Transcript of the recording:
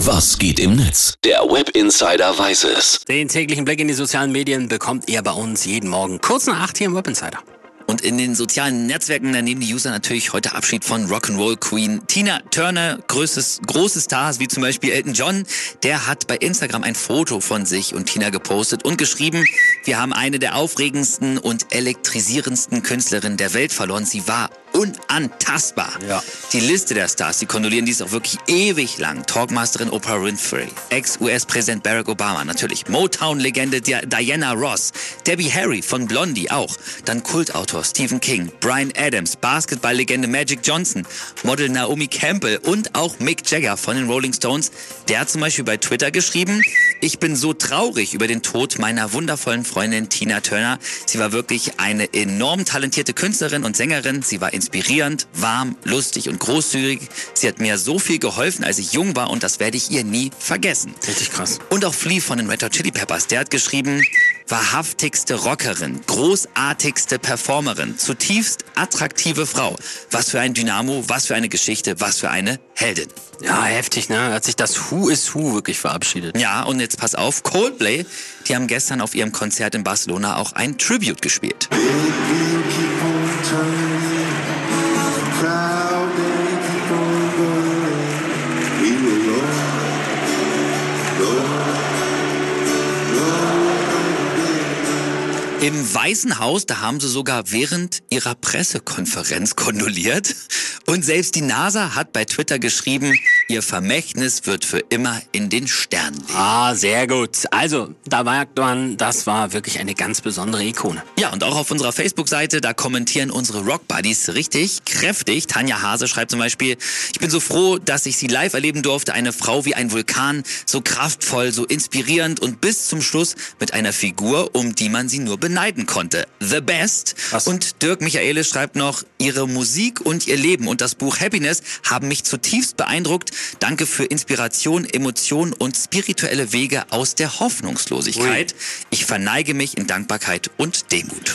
Was geht im Netz? Der Web Insider weiß es. Den täglichen Blick in die sozialen Medien bekommt ihr bei uns jeden Morgen kurz nach 8 hier im Web Insider. Und in den sozialen Netzwerken, da nehmen die User natürlich heute Abschied von Rock'n'Roll Queen Tina Turner, größtes, große Stars wie zum Beispiel Elton John. Der hat bei Instagram ein Foto von sich und Tina gepostet und geschrieben, wir haben eine der aufregendsten und elektrisierendsten Künstlerinnen der Welt verloren. Sie war unantastbar. Ja. Die Liste der Stars, die kondolieren, die ist auch wirklich ewig lang. Talkmasterin Oprah Winfrey, Ex-US-Präsident Barack Obama, natürlich. Motown-Legende Diana Ross, Debbie Harry von Blondie auch. Dann Kultautor Stephen King, Brian Adams, Basketball-Legende Magic Johnson, Model Naomi Campbell und auch Mick Jagger von den Rolling Stones. Der hat zum Beispiel bei Twitter geschrieben, ich bin so traurig über den Tod meiner wundervollen Freundin Tina Turner. Sie war wirklich eine enorm talentierte Künstlerin und Sängerin. Sie war inspirierend, warm, lustig und großzügig. Sie hat mir so viel geholfen, als ich jung war und das werde ich ihr nie vergessen. Richtig krass. Und auch Flea von den Red Hot Chili Peppers, der hat geschrieben, wahrhaftigste Rockerin, großartigste Performerin, zutiefst attraktive Frau. Was für ein Dynamo, was für eine Geschichte, was für eine Heldin. Ja, heftig, ne? Hat sich das Who is Who wirklich verabschiedet. Ja, und jetzt pass auf, Coldplay, die haben gestern auf ihrem Konzert in Barcelona auch ein Tribute gespielt. Im Weißen Haus, da haben sie sogar während ihrer Pressekonferenz kondoliert. Und selbst die NASA hat bei Twitter geschrieben, ihr Vermächtnis wird für immer in den Sternen leben. Ah, sehr gut. Also, da merkt man, das war wirklich eine ganz besondere Ikone. Ja, und auch auf unserer Facebook-Seite, da kommentieren unsere Rock-Buddies richtig kräftig. Tanja Hase schreibt zum Beispiel, ich bin so froh, dass ich sie live erleben durfte. Eine Frau wie ein Vulkan, so kraftvoll, so inspirierend und bis zum Schluss mit einer Figur, um die man sie nur beneiden konnte. The Best. Was? Und Dirk Michaele schreibt noch, ihre Musik und ihr Leben und das Buch Happiness haben mich zutiefst beeindruckt. Danke für Inspiration, Emotion und spirituelle Wege aus der Hoffnungslosigkeit. Ich verneige mich in Dankbarkeit und Demut.